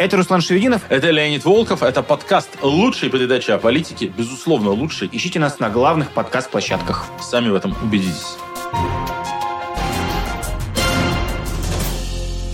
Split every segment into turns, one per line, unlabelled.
Это Руслан Шевединов.
Это Леонид Волков. Это подкаст лучшей передачи о политике. Безусловно, лучший.
Ищите нас на главных подкаст-площадках.
Сами в этом убедитесь.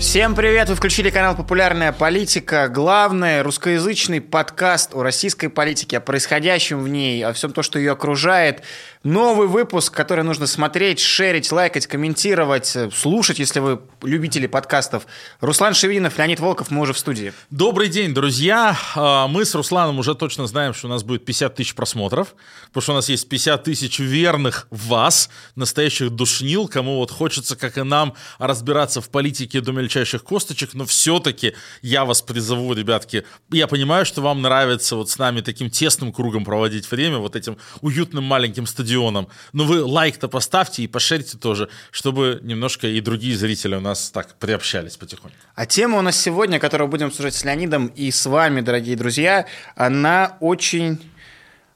Всем привет! Вы включили канал «Популярная политика». Главный русскоязычный подкаст о российской политике, о происходящем в ней, о всем то, что ее окружает. Новый выпуск, который нужно смотреть, шерить, лайкать, комментировать, слушать, если вы любители подкастов. Руслан Шевинов, Леонид Волков, мы уже в студии.
Добрый день, друзья. А, мы с Русланом уже точно знаем, что у нас будет 50 тысяч просмотров, потому что у нас есть 50 тысяч верных вас, настоящих душнил, кому вот хочется, как и нам, разбираться в политике до мельчайших косточек, но все-таки я вас призову, ребятки, я понимаю, что вам нравится вот с нами таким тесным кругом проводить время, вот этим уютным маленьким стадионом, стадионом. Но вы лайк-то поставьте и пошерьте тоже, чтобы немножко и другие зрители у нас так приобщались потихоньку.
А тема у нас сегодня, которую будем обсуждать с Леонидом и с вами, дорогие друзья, она очень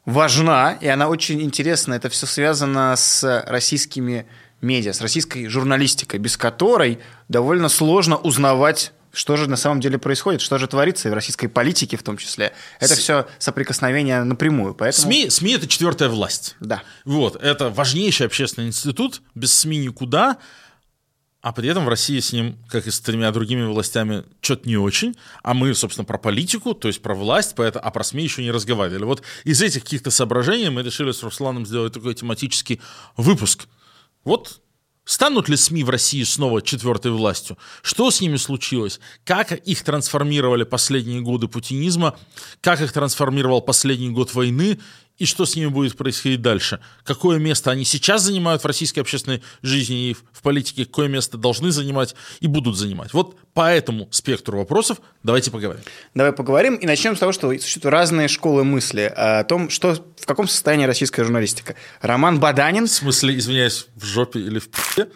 важна, и она очень интересна. Это все связано с российскими медиа, с российской журналистикой, без которой довольно сложно узнавать что же на самом деле происходит, что же творится и в российской политике в том числе. Это С... все соприкосновение напрямую. Поэтому...
СМИ, СМИ – это четвертая власть.
Да.
Вот, это важнейший общественный институт, без СМИ никуда, а при этом в России с ним, как и с тремя другими властями, что-то не очень. А мы, собственно, про политику, то есть про власть, поэтому, а про СМИ еще не разговаривали. Вот из этих каких-то соображений мы решили с Русланом сделать такой тематический выпуск. Вот Станут ли СМИ в России снова четвертой властью? Что с ними случилось? Как их трансформировали последние годы путинизма? Как их трансформировал последний год войны? И что с ними будет происходить дальше. Какое место они сейчас занимают в российской общественной жизни и в политике, какое место должны занимать и будут занимать. Вот по этому спектру вопросов давайте поговорим.
Давай поговорим и начнем с того, что существуют разные школы мысли о том, что, в каком состоянии российская журналистика. Роман Баданин...
В смысле, извиняюсь, в жопе или в пи***е?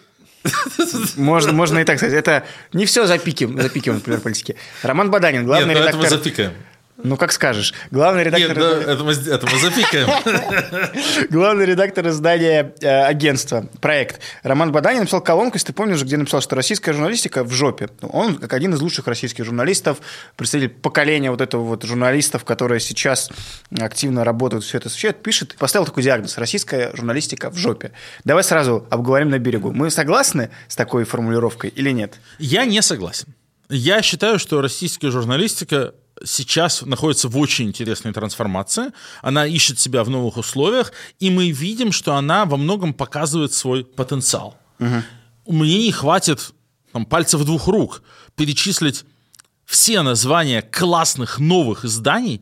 Можно, можно и так сказать. Это не все запикиваем, запикиваем, например, политики. Роман Баданин, главный Нет, редактор...
Этого запикаем.
Ну, как скажешь. Главный редактор... Нет,
да, это, мы, это мы запикаем.
Главный редактор издания э, агентства «Проект» Роман Баданин написал колонку, если ты помнишь, где написал, что российская журналистика в жопе. Он, как один из лучших российских журналистов, представитель поколения вот этого вот журналистов, которые сейчас активно работают, все это освещают, пишет, поставил такой диагноз «Российская журналистика в жопе». Давай сразу обговорим на берегу. Мы согласны с такой формулировкой или нет?
Я не согласен. Я считаю, что российская журналистика сейчас находится в очень интересной трансформации. Она ищет себя в новых условиях, и мы видим, что она во многом показывает свой потенциал. Угу. Мне не хватит там, пальцев двух рук перечислить все названия классных новых изданий,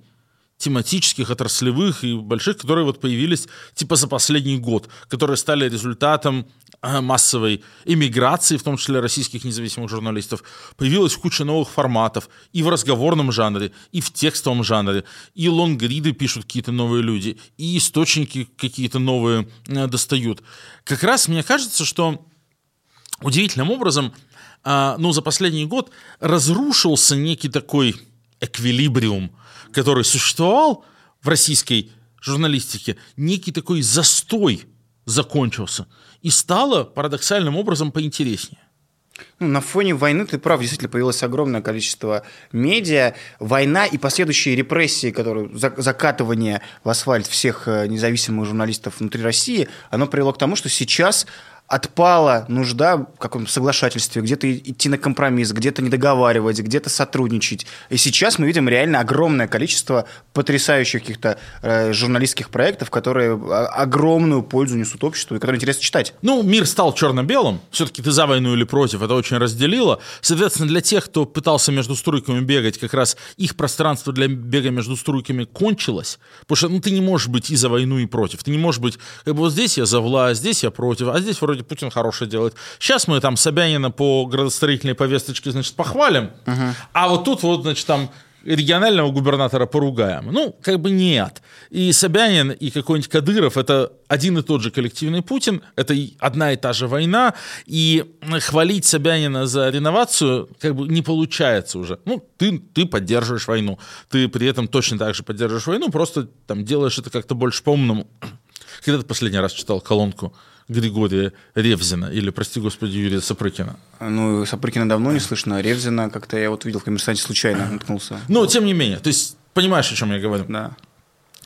тематических, отраслевых и больших, которые вот появились типа за последний год, которые стали результатом Э, массовой эмиграции, в том числе российских независимых журналистов, появилась куча новых форматов и в разговорном жанре, и в текстовом жанре, и лонгриды пишут какие-то новые люди, и источники какие-то новые э, достают. Как раз мне кажется, что удивительным образом, э, ну, за последний год разрушился некий такой эквилибриум, который существовал в российской журналистике, некий такой застой закончился – и стало парадоксальным образом поинтереснее.
Ну, на фоне войны, ты прав, действительно появилось огромное количество медиа. Война и последующие репрессии, которые, закатывание в асфальт всех э, независимых журналистов внутри России, оно привело к тому, что сейчас отпала нужда в каком-то соглашательстве, где-то идти на компромисс, где-то не договаривать, где-то сотрудничать. И сейчас мы видим реально огромное количество потрясающих каких-то э, журналистских проектов, которые а, огромную пользу несут обществу и которые интересно читать.
Ну, мир стал черно-белым. Все-таки ты за войну или против, это очень разделило. Соответственно, для тех, кто пытался между струйками бегать, как раз их пространство для бега между струйками кончилось. Потому что ну, ты не можешь быть и за войну, и против. Ты не можешь быть, как бы вот здесь я за власть, здесь я против, а здесь вроде вроде Путин хороший делает. Сейчас мы там Собянина по градостроительной повесточке, значит, похвалим, угу. а вот тут вот, значит, там регионального губернатора поругаем. Ну, как бы нет. И Собянин, и какой-нибудь Кадыров — это один и тот же коллективный Путин, это одна и та же война, и хвалить Собянина за реновацию как бы не получается уже. Ну, ты, ты поддерживаешь войну, ты при этом точно так же поддерживаешь войну, просто там делаешь это как-то больше по-умному. Когда ты последний раз читал колонку Григория Ревзина или, прости господи, Юрия Сапрыкина.
Ну, Сапрыкина давно не слышно, а Ревзина как-то я вот видел в «Коммерсанте» случайно наткнулся.
Но, тем не менее, то есть, понимаешь, о чем я говорю?
Да.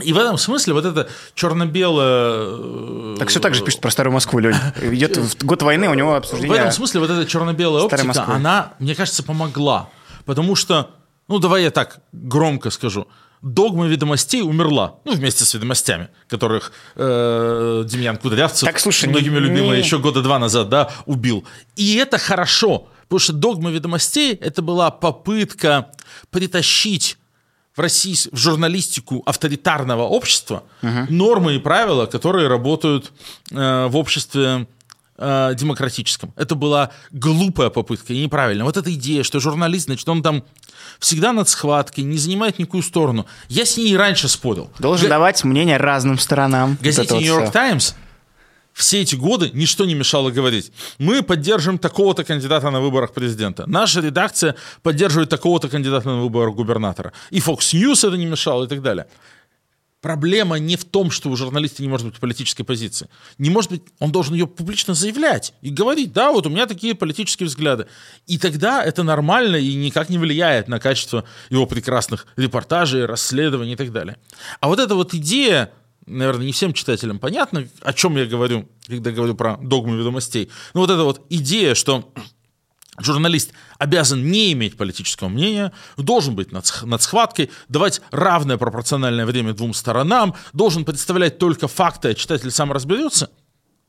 И в этом смысле вот это черно-белое...
Так все так же пишет про Старую Москву, Лень. Идет год войны, у него обсуждение...
В этом смысле вот эта черно-белая оптика,
Москвы.
она, мне кажется, помогла. Потому что, ну давай я так громко скажу, догма ведомостей умерла, ну вместе с ведомостями, которых э, Демьян Кудрявцев,
Так, слушай,
многими любимый,
не-
еще года два назад, да, убил. И это хорошо, потому что догма ведомостей это была попытка притащить в, российс- в журналистику авторитарного общества нормы и правила, которые работают э, в обществе э, демократическом. Это была глупая попытка и неправильная. Вот эта идея, что журналист, значит, он там всегда над схваткой, не занимает никакую сторону. Я с ней и раньше спорил.
Должен
Га-
давать мнение разным сторонам.
Газете
вот
«Нью-Йорк. Таймс» все эти годы ничто не мешало говорить. Мы поддерживаем такого-то кандидата на выборах президента. Наша редакция поддерживает такого-то кандидата на выборах губернатора. И Fox News это не мешало и так далее. Проблема не в том, что у журналиста не может быть политической позиции. Не может быть, он должен ее публично заявлять и говорить, да, вот у меня такие политические взгляды. И тогда это нормально и никак не влияет на качество его прекрасных репортажей, расследований и так далее. А вот эта вот идея, наверное, не всем читателям понятно, о чем я говорю, когда говорю про догму ведомостей. Но вот эта вот идея, что журналист обязан не иметь политического мнения, должен быть над, над схваткой, давать равное пропорциональное время двум сторонам, должен представлять только факты, а читатель сам разберется.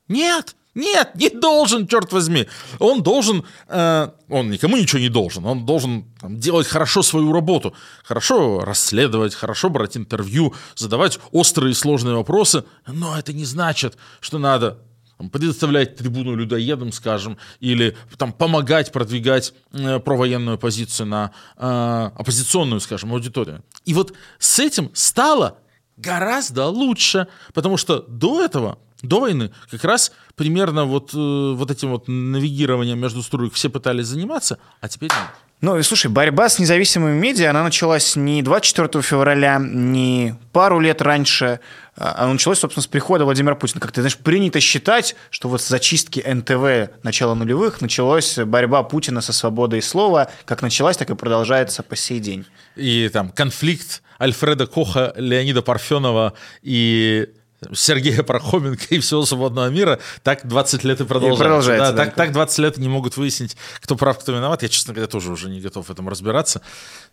Нет, нет, не должен, черт возьми. Он должен, э, он никому ничего не должен, он должен там, делать хорошо свою работу, хорошо расследовать, хорошо брать интервью, задавать острые и сложные вопросы, но это не значит, что надо предоставлять трибуну людоедам, скажем, или там, помогать продвигать э, провоенную позицию на э, оппозиционную, скажем, аудиторию. И вот с этим стало гораздо лучше, потому что до этого, до войны, как раз примерно вот, э, вот этим вот навигированием между струек все пытались заниматься, а теперь нет.
Ну и слушай, борьба с независимыми медиа, она началась не 24 февраля, не пару лет раньше, а она началась, собственно, с прихода Владимира Путина. Как ты знаешь, принято считать, что вот с зачистки НТВ начала нулевых началась борьба Путина со свободой слова, как началась, так и продолжается по сей день.
И там конфликт Альфреда Коха, Леонида Парфенова и Сергея Пархоменко и всего свободного мира, так 20 лет и продолжается.
продолжается,
Да,
да.
так, так 20 лет не могут выяснить, кто прав, кто виноват. Я, честно говоря, тоже уже не готов в этом разбираться.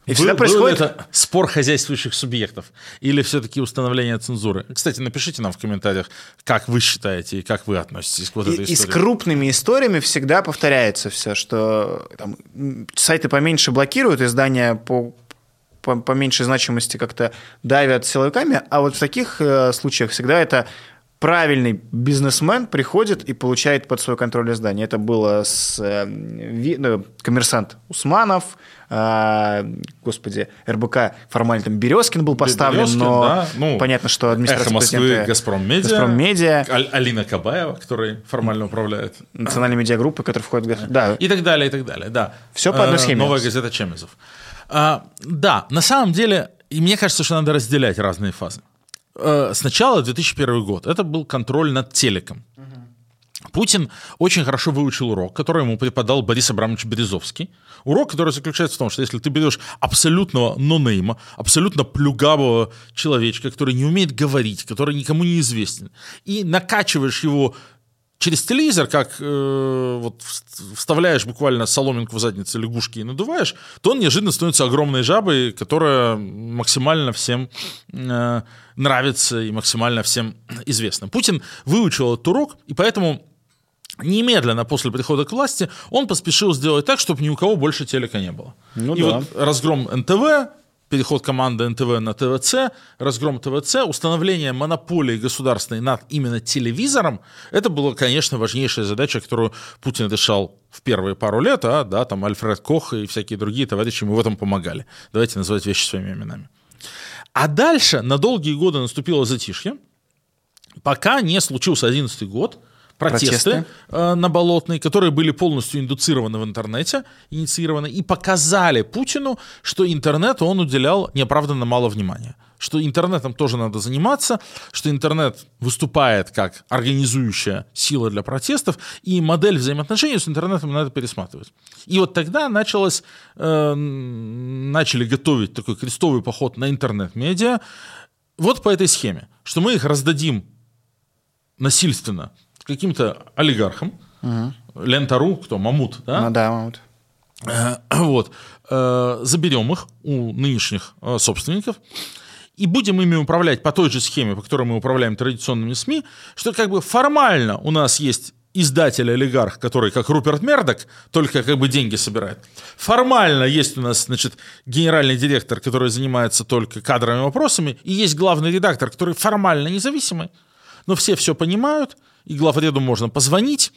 И всегда
Был- ли
происходит-
это спор хозяйствующих субъектов или все-таки установление цензуры? Кстати, напишите нам в комментариях, как вы считаете и как вы относитесь к вот
И,
этой
и с
истории.
крупными историями всегда повторяется все, что там, сайты поменьше блокируют, издания по, по, по меньшей значимости как-то давят силовиками, а вот в таких э, случаях всегда это правильный бизнесмен приходит и получает под свой контроль издание. Это было с э, ви- ну, коммерсант Усманов, э, господи, РБК формально там Березкин был поставлен,
Березкин,
но
да, ну,
понятно, что администрация
Эхо Москвы, Газпром Медиа,
Газпром Медиа,
Аль- Алина Кабаева, которая формально управляет.
национальные медиагруппы, которые входят в гос- Да,
И так далее, и так далее, да.
Всё по одной
Э,
схеме.
Новая газета Чемезов. А, да, на самом деле, и мне кажется, что надо разделять разные фазы. Э, Сначала 2001 год. Это был контроль над телеком. Путин очень хорошо выучил урок, который ему преподал Борис Абрамович Березовский. Урок, который заключается в том, что если ты берешь абсолютного нонейма, абсолютно плюгавого человечка, который не умеет говорить, который никому не известен, и накачиваешь его через телевизор, как э, вот вс- вставляешь буквально соломинку в задницу лягушки и надуваешь, то он неожиданно становится огромной жабой, которая максимально всем э, нравится и максимально всем известна. Путин выучил этот урок, и поэтому немедленно после прихода к власти он поспешил сделать так, чтобы ни у кого больше телека не было.
Ну
и
да.
вот разгром НТВ, переход команды НТВ на ТВЦ, разгром ТВЦ, установление монополии государственной над именно телевизором, это была, конечно, важнейшая задача, которую Путин решал в первые пару лет, а да, там Альфред Кох и всякие другие товарищи ему в этом помогали. Давайте называть вещи своими именами. А дальше на долгие годы наступило затишье, пока не случился 11 год, протесты,
Протесты.
э, на Болотной, которые были полностью индуцированы в интернете, инициированы, и показали Путину, что интернету он уделял неоправданно мало внимания. что интернетом тоже надо заниматься, что интернет выступает как организующая сила для протестов, и модель взаимоотношений с интернетом надо пересматривать. И вот тогда началось, э, начали готовить такой крестовый поход на интернет-медиа, вот по этой схеме, что мы их раздадим насильственно каким-то олигархам, угу. Лентору, кто, Мамут, да?
Ну да, Мамут.
Э, вот. Э, заберем их у нынешних э, собственников и будем ими управлять по той же схеме, по которой мы управляем традиционными СМИ, что как бы формально у нас есть издатель-олигарх, который как Руперт Мердок, только как бы деньги собирает. Формально есть у нас, значит, генеральный директор, который занимается только кадровыми вопросами, и есть главный редактор, который формально независимый, но все все понимают, и главреду можно позвонить,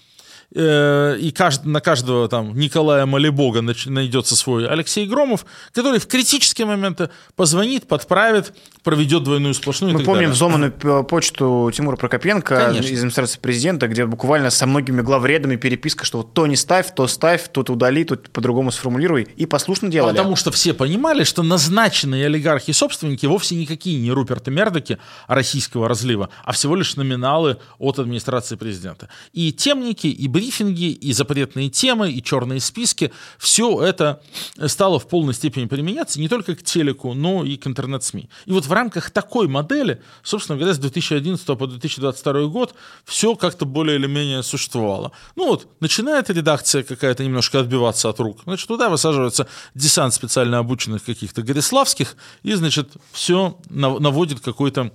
Э, и на каждого там Николая Малибога найдется свой Алексей Громов, который в критические моменты позвонит, подправит, проведет двойную сплошную.
Мы помним взломанную почту Тимура Прокопенко Конечно. из администрации президента, где буквально со многими главредами переписка, что вот то не ставь, то ставь, тут удали, тут по-другому сформулируй, и послушно делали.
Потому что все понимали, что назначенные олигархи и собственники вовсе никакие не Руперты Мердоки российского разлива, а всего лишь номиналы от администрации президента. И темники, и брифинги, и запретные темы, и черные списки, все это стало в полной степени применяться не только к телеку, но и к интернет-СМИ. И вот в рамках такой модели, собственно говоря, с 2011 по 2022 год все как-то более или менее существовало. Ну вот, начинает редакция какая-то немножко отбиваться от рук, значит, туда высаживается десант специально обученных каких-то Гориславских, и, значит, все наводит какой-то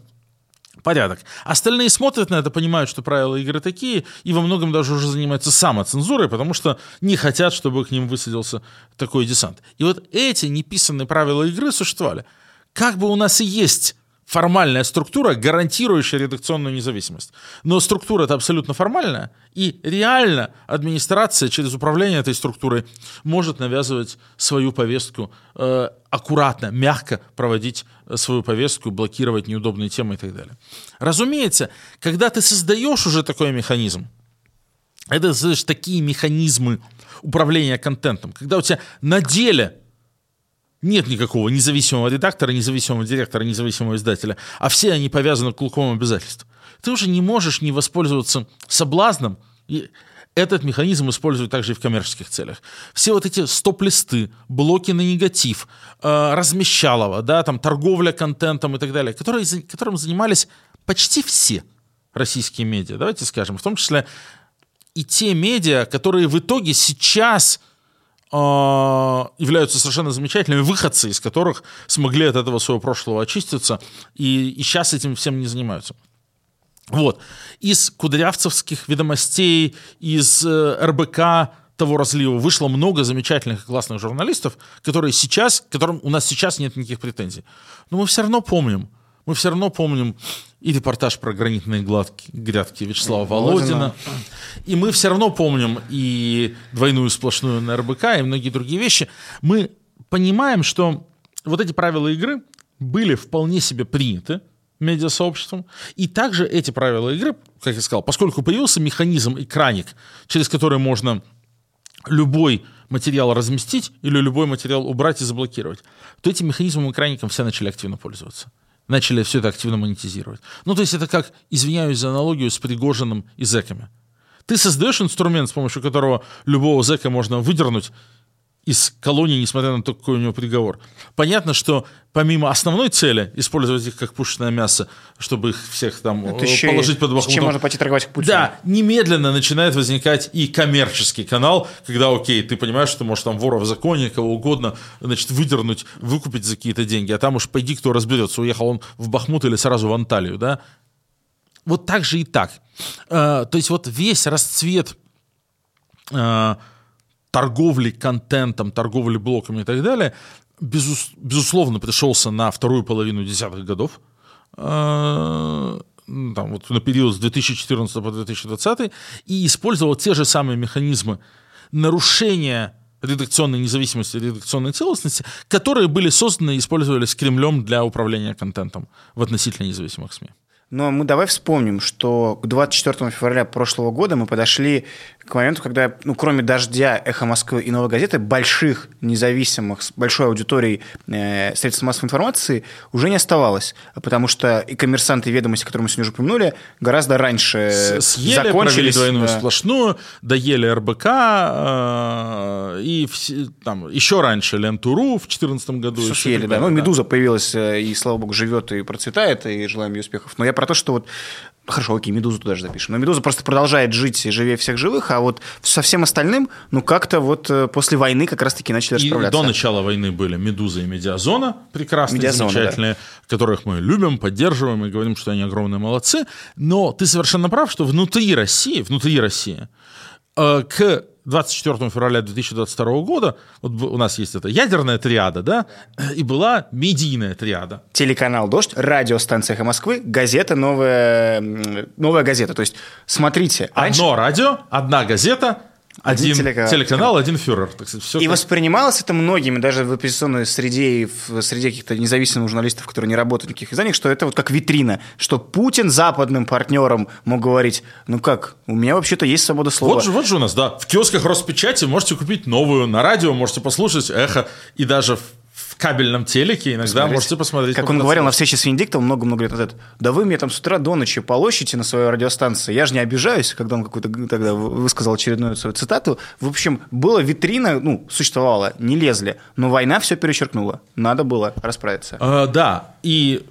порядок. Остальные смотрят на это, понимают, что правила игры такие, и во многом даже уже занимаются самоцензурой, потому что не хотят, чтобы к ним высадился такой десант. И вот эти неписанные правила игры существовали. Как бы у нас и есть формальная структура, гарантирующая редакционную независимость. Но структура это абсолютно формальная, и реально администрация через управление этой структурой может навязывать свою повестку э, аккуратно, мягко проводить э, свою повестку, блокировать неудобные темы и так далее. Разумеется, когда ты создаешь уже такой механизм, это знаешь, такие механизмы управления контентом, когда у тебя на деле нет никакого независимого редактора, независимого директора, независимого издателя, а все они повязаны клубком обязательств. Ты уже не можешь не воспользоваться соблазном, и этот механизм используют также и в коммерческих целях. Все вот эти стоп-листы, блоки на негатив, э, размещалово, да, там, торговля контентом и так далее, которые, которым занимались почти все российские медиа, давайте скажем, в том числе и те медиа, которые в итоге сейчас являются совершенно замечательными выходцы, из которых смогли от этого своего прошлого очиститься, и, и сейчас этим всем не занимаются. Вот. Из кудрявцевских ведомостей, из э, РБК того разлива вышло много замечательных и классных журналистов, которые сейчас, которым у нас сейчас нет никаких претензий. Но мы все равно помним, мы все равно помним и репортаж про гранитные гладки, грядки Вячеслава Володина. И мы все равно помним и двойную сплошную на РБК, и многие другие вещи. Мы понимаем, что вот эти правила игры были вполне себе приняты медиасообществом. И также эти правила игры, как я сказал, поскольку появился механизм экраник, через который можно любой материал разместить или любой материал убрать и заблокировать, то этим механизмом экраником все начали активно пользоваться начали все это активно монетизировать. Ну, то есть это как, извиняюсь за аналогию, с Пригожиным и зэками. Ты создаешь инструмент, с помощью которого любого зэка можно выдернуть из колонии, несмотря на то, какой у него приговор. Понятно, что помимо основной цели использовать их как пушечное мясо, чтобы их всех там Это э, положить под бахмутом.
Чем можно пойти торговать к Путину.
Да, немедленно начинает возникать и коммерческий канал, когда, окей, ты понимаешь, что ты можешь там вора в законе, кого угодно, значит, выдернуть, выкупить за какие-то деньги, а там уж пойди, кто разберется, уехал он в Бахмут или сразу в Анталию, да? Вот так же и так. Э, то есть вот весь расцвет э, торговли контентом, торговли блоками и так далее, безус, безусловно, пришелся на вторую половину десятых годов, э, там, вот на период с 2014 по 2020, и использовал те же самые механизмы нарушения редакционной независимости, редакционной целостности, которые были созданы и использовались Кремлем для управления контентом в относительно независимых СМИ.
Но мы давай вспомним, что к 24 февраля прошлого года мы подошли к моменту, когда, ну, кроме «Дождя», «Эхо Москвы» и «Новой газеты», больших, независимых, с большой аудиторией э, средств массовой информации уже не оставалось, потому что и «Коммерсанты», и «Ведомости», которые мы сегодня уже упомянули, гораздо раньше
Съели,
закончились.
двойную
да.
сплошную, доели РБК, э, и все, там, еще раньше Лентуру в 2014 году.
Все
еще
съели,
так
да. Ну, «Медуза» появилась, э, и, слава богу, живет и процветает, и желаем ей успехов. Но я про то, что вот Хорошо, окей, «Медузу» туда же запишем. Но «Медуза» просто продолжает жить и живее всех живых, а вот со всем остальным, ну, как-то вот э, после войны как раз-таки начали
И
расправляться.
до начала войны были «Медуза» и «Медиазона», прекрасные,
«Медиазона»,
замечательные, которых мы любим, поддерживаем и говорим, что они огромные молодцы. Но ты совершенно прав, что внутри России, внутри России, э, к 24 февраля 2022 года, вот у нас есть эта ядерная триада, да, и была медийная триада.
Телеканал «Дождь», радиостанция «Эхо Москвы», газета «Новая, новая газета». То есть, смотрите, раньше-
Одно радио, одна газета,
Один
один,
телеканал.
телеканал, один фюрер. Так сказать, все
И воспринималось это многими, даже в оппозиционной среде и в среде каких-то независимых журналистов, которые не работают в никаких изданиях, что это вот как витрина, что Путин западным партнерам мог говорить, ну как, у меня вообще-то есть свобода слова.
Вот же, вот же у нас, да. В киосках Роспечати можете купить новую, на радио можете послушать эхо, и даже в, в кабельном телеке иногда
Смотрите,
можете посмотреть.
Как
по
он говорил на встрече с Венедиктовым много-много лет назад, да вы мне там с утра до ночи полощите на своей радиостанции, я же не обижаюсь, когда он какую-то тогда высказал очередную свою цитату. В общем, была витрина, ну, существовала, не лезли, но война все перечеркнула, надо было расправиться.
А, да, и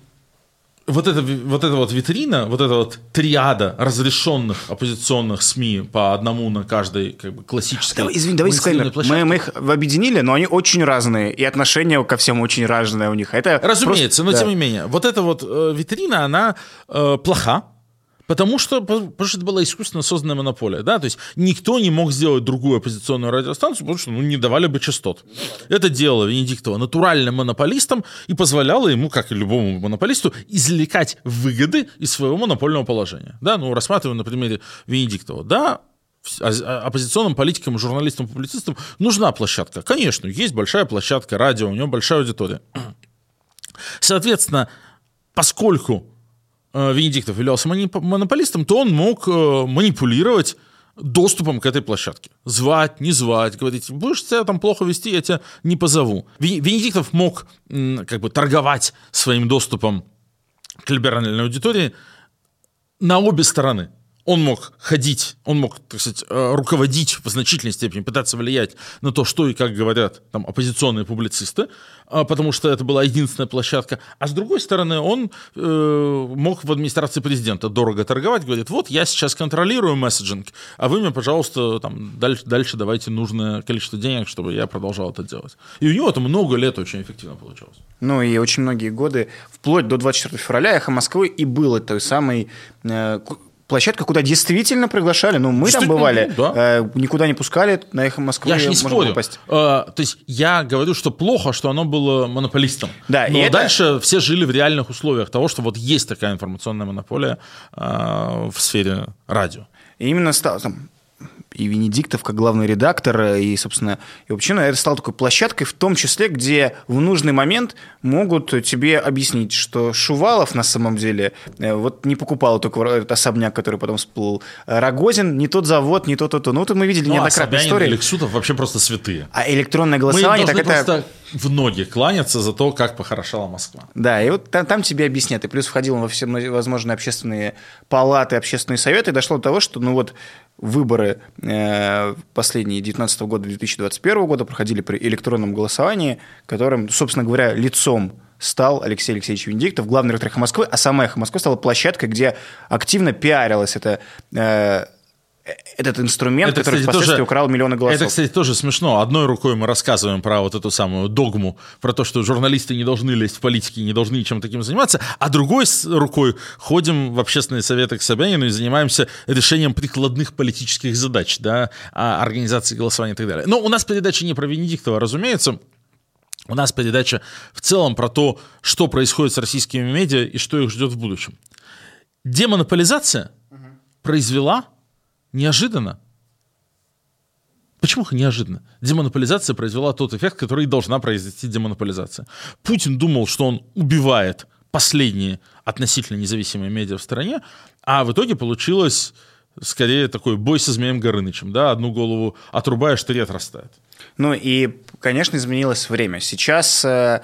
вот эта, вот эта вот витрина, вот эта вот триада разрешенных оппозиционных СМИ по одному на каждой как бы, классической
Давай, извини, давай дисклеймер. Мы, мы их объединили, но они очень разные, и отношение ко всем очень разное у них. Это
Разумеется,
просто-
но
да.
тем не менее, вот эта вот э, витрина, она э, плоха, потому что, потому что это была искусственно созданная монополия, да, то есть никто не мог сделать другую оппозиционную радиостанцию, потому что ну, не давали бы частот. Это делала Венедиктова натуральным монополистом и позволяло ему, как и любому монополисту, извлекать выгоды из своего монопольного положения. Да, ну, рассматриваем на примере Венедиктова. Да, а- а- оппозиционным политикам, журналистам, публицистам нужна площадка. Конечно, есть большая площадка, радио, у него большая аудитория. Соответственно, поскольку Венедиктов являлся монополистом, то он мог э, манипулировать доступом к этой площадке. Звать, не звать, говорить, будешь себя там плохо вести, я тебя не позову. Ве- Венедиктов мог как бы торговать своим доступом к либеральной аудитории на обе стороны. Он мог ходить, он мог, так сказать, э, руководить в значительной степени, пытаться влиять на то, что и как говорят там оппозиционные публицисты, а, потому что это была единственная площадка. А с другой стороны, он э, мог в администрации президента дорого торговать, говорит, вот я сейчас контролирую месседжинг, а вы мне, пожалуйста, там, дальше, дальше давайте нужное количество денег, чтобы я продолжал это делать. И у него это много лет очень эффективно получалось.
Ну и очень многие годы, вплоть до 24 февраля, «Эхо Москвы» и было той самой э, площадкой, куда действительно приглашали. Ну, мы там бывали,
ну, да.
э, никуда не пускали, на «Эхо Москвы»
Я же не спорю.
попасть.
Э, то есть я говорю, что плохо, что оно было монополистом.
Да, и
Но
это-
дальше все жили в реальных условиях того, что вот есть такая информационная монополия э, в сфере радио.
И именно там и Венедиктов как главный редактор, и, собственно, и вообще, это стало такой площадкой, в том числе, где в нужный момент могут тебе объяснить, что Шувалов на самом деле э, вот не покупал только этот особняк, который потом всплыл. Рогозин не тот завод, не то, то, то. Ну, это мы видели
Ну, а
неоднократно истории.
Лексутов вообще просто святые.
А электронное голосование, так это...
просто в ноги кланяться за то, как похорошала Москва.
Да, и вот там, там тебе объяснят. И плюс входил он во все возможные общественные палаты, общественные советы, и дошло до того, что ну вот выборы последние 19 года, 2021 года проходили при электронном голосовании, которым, собственно говоря, лицом стал Алексей Алексеевич Венедиктов, главный редактор «Эхо Москвы», а сама «Эхо Москвы» стала площадкой, где активно пиарилась это, э, этот инструмент,
Это,
который
кстати,
впоследствии
тоже-
украл миллионы голосов.
Это, кстати, тоже смешно. Одной рукой мы рассказываем про вот эту самую догму, про то, что журналисты не должны лезть в политики, не должны ничем таким заниматься, а другой рукой ходим в общественные советы к Собянину и занимаемся решением прикладных политических задач, да, а, организации голосования и так далее. Но у нас передача не про Венедиктова, разумеется. У нас передача в целом про то, что происходит с российскими медиа и что их ждет в будущем. Демонополизация произвела неожиданно Почему неожиданно? Демонополизация произвела тот эффект, который и должна произвести демонополизация. Путин думал, что он убивает последние относительно независимые медиа в стране, а в итоге получилось скорее такой бой со Змеем Горынычем, да, одну голову отрубаешь, три отрастает.
Ну и, конечно, изменилось время. Сейчас э,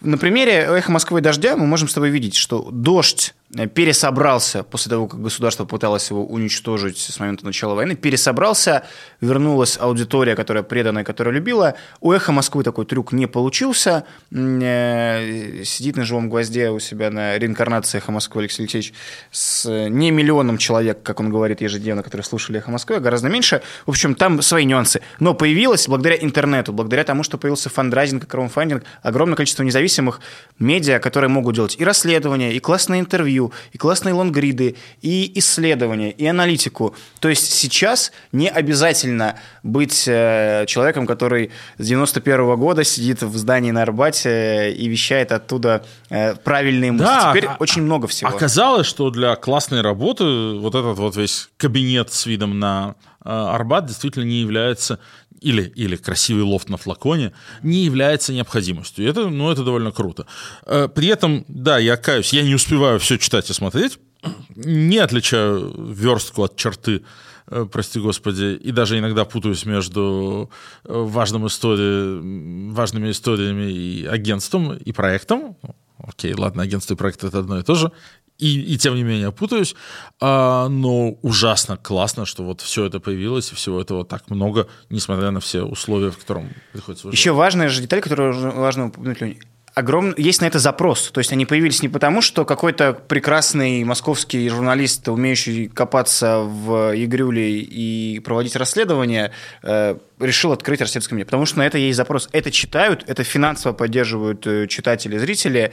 на примере «Эхо Москвы» и «Дождя» мы можем с тобой видеть, что «Дождь» пересобрался после того, как государство пыталось его уничтожить с момента начала войны, пересобрался, вернулась аудитория, которая преданная, которая любила. У «Эхо Москвы» такой трюк не получился. Э, сидит на живом гвозде у себя на реинкарнации «Эхо Москвы» Алексей Алексеевич с не миллионом человек, как он говорит ежедневно, которые слушали «Эхо Москвы», а гораздо меньше. В общем, там свои нюансы. Но появилось благодаря интернету, благодаря тому, что появился фандрайзинг и краудфандинг, огромное количество независимых медиа, которые могут делать и расследования, и классные интервью, интервью, и классные лонгриды, и исследования, и аналитику. То есть сейчас не обязательно быть э, человеком, который с 91 -го года сидит в здании на Арбате и вещает оттуда э, правильные мысли. Да, Теперь а, очень много всего.
Оказалось, что для классной работы вот этот вот весь кабинет с видом на э, Арбат действительно не является или, или красивый лофт на флаконе не является необходимостью. Это, ну, это довольно круто. Э, при этом, да, я каюсь, я не успеваю все читать и смотреть, не отличаю верстку от черты, э, прости господи, и даже иногда путаюсь между э, важным истории, важными историями и агентством, и проектом. Окей, ладно, агентство и проект — это одно и то же и, и тем не менее путаюсь. А, но ужасно классно, что вот все это появилось, и всего этого так много, несмотря на все условия, в котором приходится
выживать. Еще важная же деталь, которую важно упомянуть, Лень огром... есть на это запрос. То есть они появились не потому, что какой-то прекрасный московский журналист, умеющий копаться в Игрюле и проводить расследование, э, решил открыть расследовательское мнение. Потому что на это есть запрос. Это читают, это финансово поддерживают э, читатели, зрители.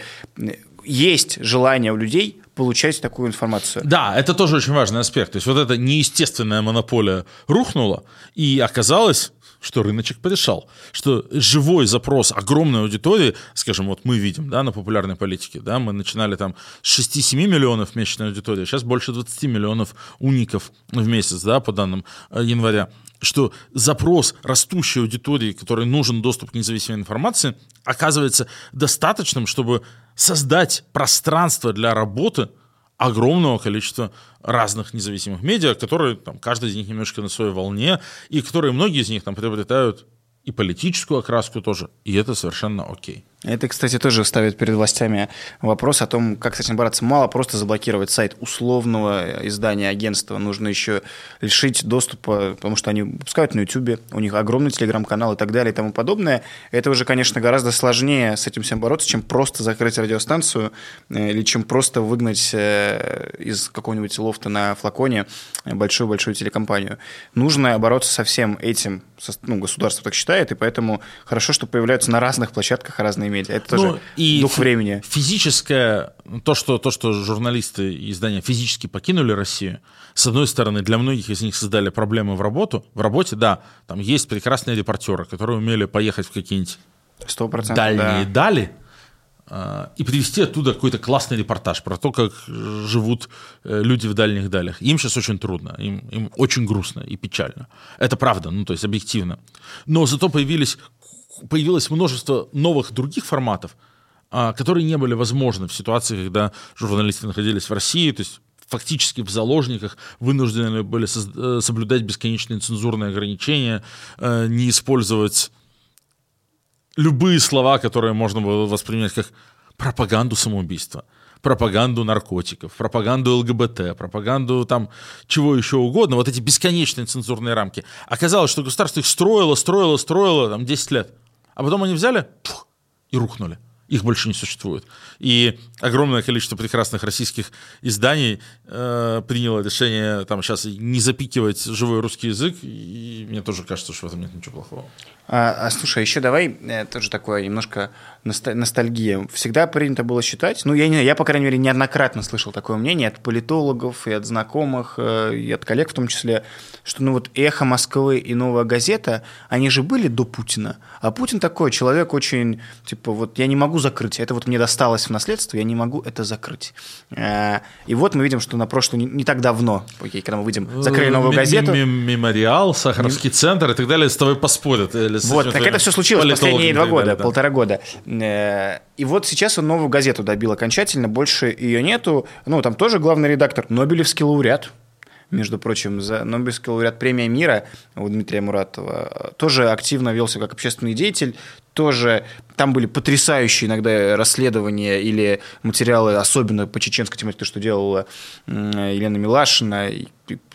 Есть желание у людей получать такую информацию.
Да, это тоже очень важный аспект. То есть вот эта неестественная монополия рухнула, и оказалось, что рыночек порешал, что живой запрос огромной аудитории, скажем, вот мы видим, да, на популярной политике, да, мы начинали там с 6-7 миллионов месячной аудитории, сейчас больше 20 миллионов уников в месяц, да, по данным э, января, что запрос растущей аудитории, которой нужен доступ к независимой информации, оказывается достаточным, чтобы создать пространство для работы огромного количества разных независимых медиа, которые там, каждый из них немножко на своей волне, и которые многие из них там приобретают и политическую окраску тоже, и это совершенно окей.
Это, кстати, тоже ставит перед властями вопрос о том, как с этим бороться. Мало просто заблокировать сайт условного издания агентства. Нужно еще лишить доступа, потому что они выпускают на YouTube, у них огромный телеграм-канал и так далее и тому подобное. Это уже, конечно, гораздо сложнее с этим всем бороться, чем просто закрыть радиостанцию э, или чем просто выгнать э, из какого-нибудь лофта на флаконе большую-большую телекомпанию. Нужно бороться со всем этим. Ну, государство так считает, и поэтому хорошо, что появляются на разных площадках разные медиа. Это тоже ну, и дух времени.
Физическое, то что, то, что журналисты и издания физически покинули Россию, с одной стороны, для многих из них создали проблемы в работу. В работе, да, там есть прекрасные репортеры, которые умели поехать в какие-нибудь дальние да. дали, а, и привести оттуда какой-то классный репортаж про то, как живут э, люди в дальних далях. Им сейчас очень трудно, им, им очень грустно и печально. Это правда, ну то есть объективно. Но зато появились появилось множество новых других форматов, а, которые не были возможны в ситуации, когда журналисты находились в России, то есть фактически в заложниках вынуждены были э, соблюдать бесконечные цензурные ограничения, э, не использовать любые слова, которые можно было воспринять как пропаганду самоубийства пропаганду наркотиков, пропаганду ЛГБТ, пропаганду там чего еще угодно, вот эти бесконечные цензурные рамки. Оказалось, что государство их строило, строило, строило там 10 лет. А потом они взяли и рухнули. Их больше не существует. И огромное количество прекрасных российских изданий э, приняло решение там сейчас не запикивать живой русский язык, и мне тоже кажется, что в этом нет ничего плохого.
А, а слушай, еще давай, э, тоже такое немножко ностальгия. Всегда принято было считать, ну, я, не, я, по крайней мере, неоднократно слышал такое мнение от политологов и от знакомых, э, и от коллег в том числе, что ну вот «Эхо Москвы» и «Новая газета», они же были до Путина, а Путин такой человек очень, типа, вот я не могу могу закрыть. Это вот мне досталось в наследство, я не могу это закрыть. Э, и вот мы видим, что на прошлую, не, не так давно, окей, когда мы выйдем, закрыли новую газету.
Мемориал, Сахаровский центр и так далее с тобой поспорят.
Вот, так это все случилось последние два года, полтора года. И вот сейчас он новую газету добил окончательно, больше ее нету. Ну, там тоже главный редактор, Нобелевский лауреат между прочим, за Нобелевский лауреат премии мира у Дмитрия Муратова, тоже активно велся как общественный деятель, тоже там были потрясающие иногда расследования или материалы, особенно по чеченской тематике, что делала Елена Милашина,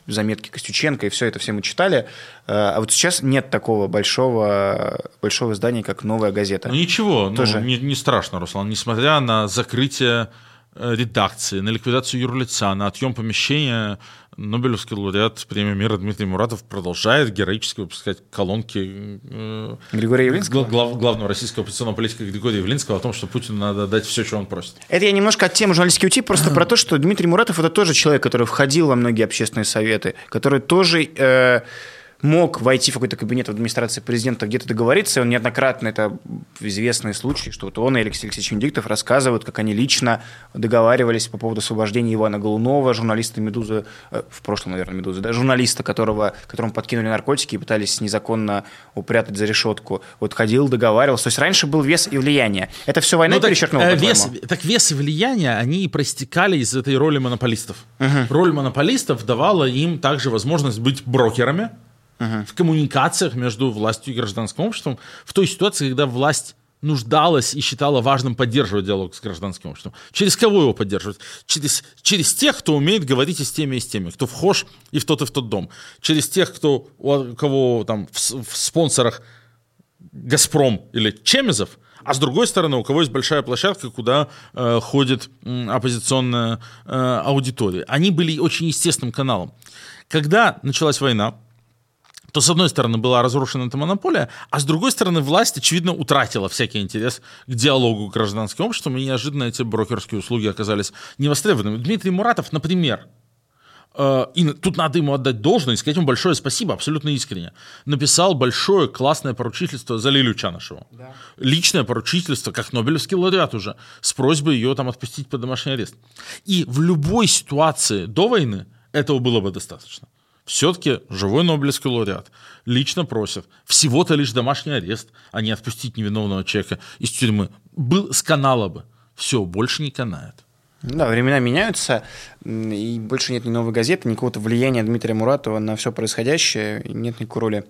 заметки Костюченко, и все это все мы читали. А вот сейчас нет такого большого, большого издания, как «Новая газета».
Ну ничего, ну, Тоже... ну, не, не страшно, Руслан, несмотря на закрытие э, редакции, на ликвидацию юрлица, на отъем помещения Нобелевский лауреат премии мира Дмитрий Муратов продолжает героически выпускать колонки
э, Григория Явлинского?
Глав, главного российского оппозиционного политика Григория Явлинского о том, что Путину надо дать все, что он просит.
Это я немножко от темы журналистики уйти, просто про то, что Дмитрий Муратов это тоже человек, который входил во многие общественные советы, который тоже... Э, мог войти в какой-то кабинет в администрации президента, где-то договориться, и он неоднократно, это известные случаи, что вот он и Алексей Алексеевич Венедиктов рассказывают, как они лично договаривались по поводу освобождения Ивана Голунова, журналиста «Медузы», э, в прошлом, наверное, «Медузы», да, журналиста, которого, которому подкинули наркотики и пытались незаконно упрятать за решетку. Вот ходил, договаривался. То есть раньше был вес и влияние. Это все война ну, перечеркнула,
э, вес, Так вес и влияние, они проистекали из этой роли монополистов. Угу. Роль монополистов давала им также возможность быть брокерами, в коммуникациях между властью и гражданским обществом в той ситуации, когда власть нуждалась и считала важным поддерживать диалог с гражданским обществом. Через кого его поддерживать? Через, через тех, кто умеет говорить и с теми, и с теми, кто вхож и в тот, и в тот дом. Через тех, кто, у кого там в, в спонсорах «Газпром» или Чемезов, а с другой стороны, у кого есть большая площадка, куда э, ходит э, оппозиционная э, аудитория. Они были очень естественным каналом. Когда началась война, то, с одной стороны, была разрушена эта монополия, а с другой стороны, власть, очевидно, утратила всякий интерес к диалогу гражданским обществом, и неожиданно эти брокерские услуги оказались невостребованными. Дмитрий Муратов, например, э, и тут надо ему отдать должное и сказать ему большое спасибо, абсолютно искренне. Написал большое классное поручительство за Лилю Чанышеву. Да. Личное поручительство, как Нобелевский лауреат уже, с просьбой ее там отпустить под домашний арест. И в любой ситуации до войны этого было бы достаточно все-таки живой Нобелевский лауреат лично просит всего-то лишь домашний арест, а не отпустить невиновного человека из тюрьмы. Был, сканало бы. Все, больше не канает.
Да, времена меняются, и больше нет ни новой газеты, ни какого-то влияния Дмитрия Муратова на все происходящее, нет никакой роли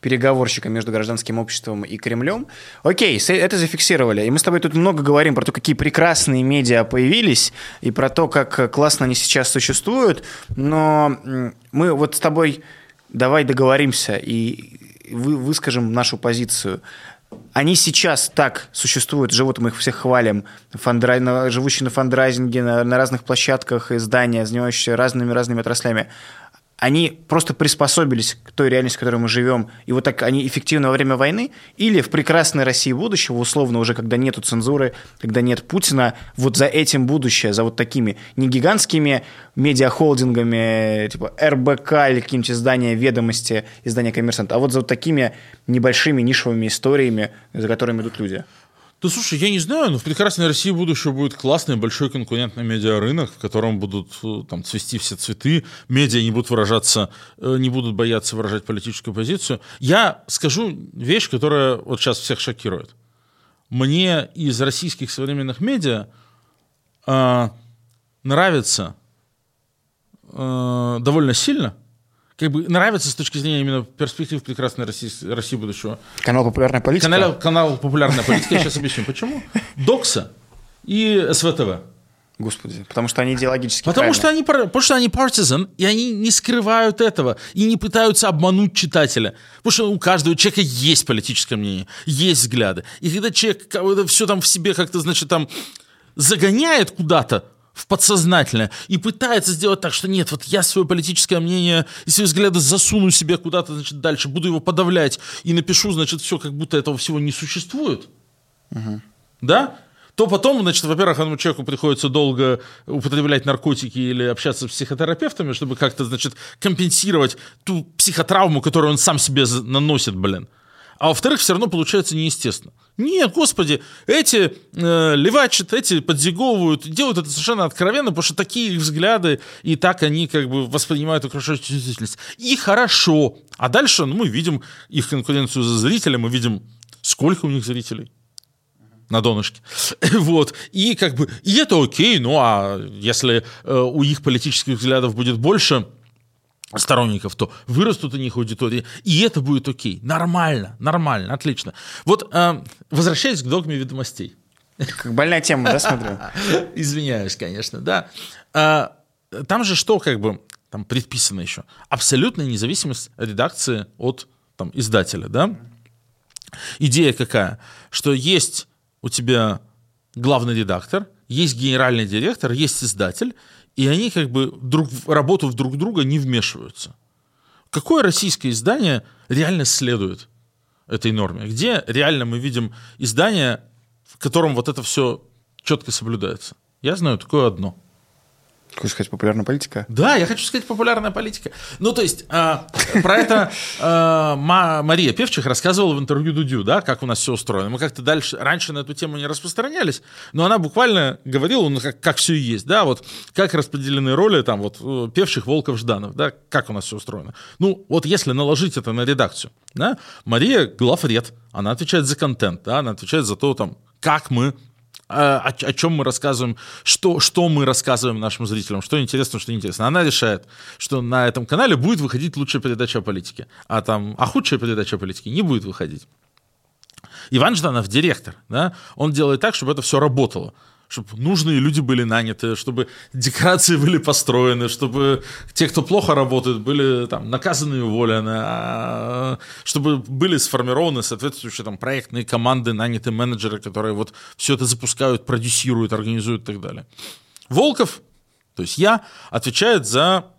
переговорщика между гражданским обществом и Кремлем. Окей, это зафиксировали. И мы с тобой тут много говорим про то, какие прекрасные медиа появились, и про то, как классно они сейчас существуют. Но мы вот с тобой давай договоримся и вы, выскажем нашу позицию. Они сейчас так существуют, живут, мы их всех хвалим, фандра... живущие на фандрайзинге, на, на разных площадках, издания, занимающиеся разными-разными отраслями они просто приспособились к той реальности, в которой мы живем, и вот так они эффективны во время войны, или в прекрасной России будущего, условно уже, когда нету цензуры, когда нет Путина, вот за этим будущее, за вот такими не гигантскими медиахолдингами, типа РБК или какие-нибудь издания «Ведомости», издания «Коммерсант», а вот за вот такими небольшими нишевыми историями, за которыми идут люди.
Да слушай, я не знаю, но в прекрасной России будущего будет классный большой конкурентный медиарынок, в котором будут э, там цвести все цветы, медиа не будут выражаться, э, не будут бояться выражать политическую позицию. Я скажу вещь, которая вот сейчас всех шокирует. Мне из российских современных медиа э, нравится э, довольно сильно – как бы нравится с точки зрения именно перспектив прекрасной России, России будущего.
Канал «Популярная политика»?
Канал, канал «Популярная политика», я сейчас объясню, почему. Докса и СВТВ.
Господи, потому что они идеологически
Потому что они, потому что они партизан, и они не скрывают этого, и не пытаются обмануть читателя. Потому что у каждого человека есть политическое мнение, есть взгляды. И когда человек все там в себе как-то, значит, там загоняет куда-то, в подсознательное и пытается сделать так, что нет, вот я свое политическое мнение и свои взгляды засуну себе куда-то, значит, дальше, буду его подавлять и напишу, значит, все, как будто этого всего не существует. Угу. Да? то потом, значит, во-первых, этому человеку приходится долго употреблять наркотики или общаться с психотерапевтами, чтобы как-то, значит, компенсировать ту психотравму, которую он сам себе наносит, блин. А во-вторых, все равно получается неестественно. Нет, господи, эти э, левачат, эти подзиговывают, делают это совершенно откровенно, потому что такие их взгляды, и так они как бы воспринимают окружающую действительность. И хорошо. А дальше ну, мы видим их конкуренцию за зрителя, мы видим, сколько у них зрителей на донышке. Вот. И как бы, и это окей, ну а если э, у их политических взглядов будет больше, сторонников, то вырастут у них аудитории, и это будет окей. Нормально, нормально, отлично. Вот э, возвращаясь к догме ведомостей.
Как больная тема, да, смотрю?
Извиняюсь, конечно, да. А, там же что, как бы, там предписано еще? Абсолютная независимость редакции от там, издателя, да? Идея какая? Что есть у тебя главный редактор, есть генеральный директор, есть издатель, и они как бы друг, работу друг друга не вмешиваются. Какое российское издание реально следует этой норме? Где реально мы видим издание, в котором вот это все четко соблюдается? Я знаю такое одно –
Хочешь сказать популярная политика?
Да, я хочу сказать популярная политика. Ну, то есть, э, про это э, Мария Певчих рассказывала в интервью Дудю, да, как у нас все устроено. Мы как-то дальше, раньше на эту тему не распространялись, но она буквально говорила, ну, как, как все и есть, да, вот как распределены роли, там, вот, э, Певчих, Волков, Жданов, да, как у нас все устроено. Ну, вот если наложить это на редакцию, да, Мария главред, она отвечает за контент, да, она отвечает за то, там, как мы о, о чем мы рассказываем, что, что мы рассказываем нашим зрителям, что интересно, что неинтересно. Она решает, что на этом канале будет выходить лучшая передача о политике, а, там, а худшая передача о политике не будет выходить. Иван Жданов директор, да, он делает так, чтобы это все работало чтобы нужные люди были наняты, чтобы декорации были построены, чтобы те, кто плохо работают, были там наказаны и уволены, а, чтобы были сформированы соответствующие там проектные команды, наняты менеджеры, которые вот все это запускают, продюсируют, организуют и так далее. Волков, то есть я, отвечает за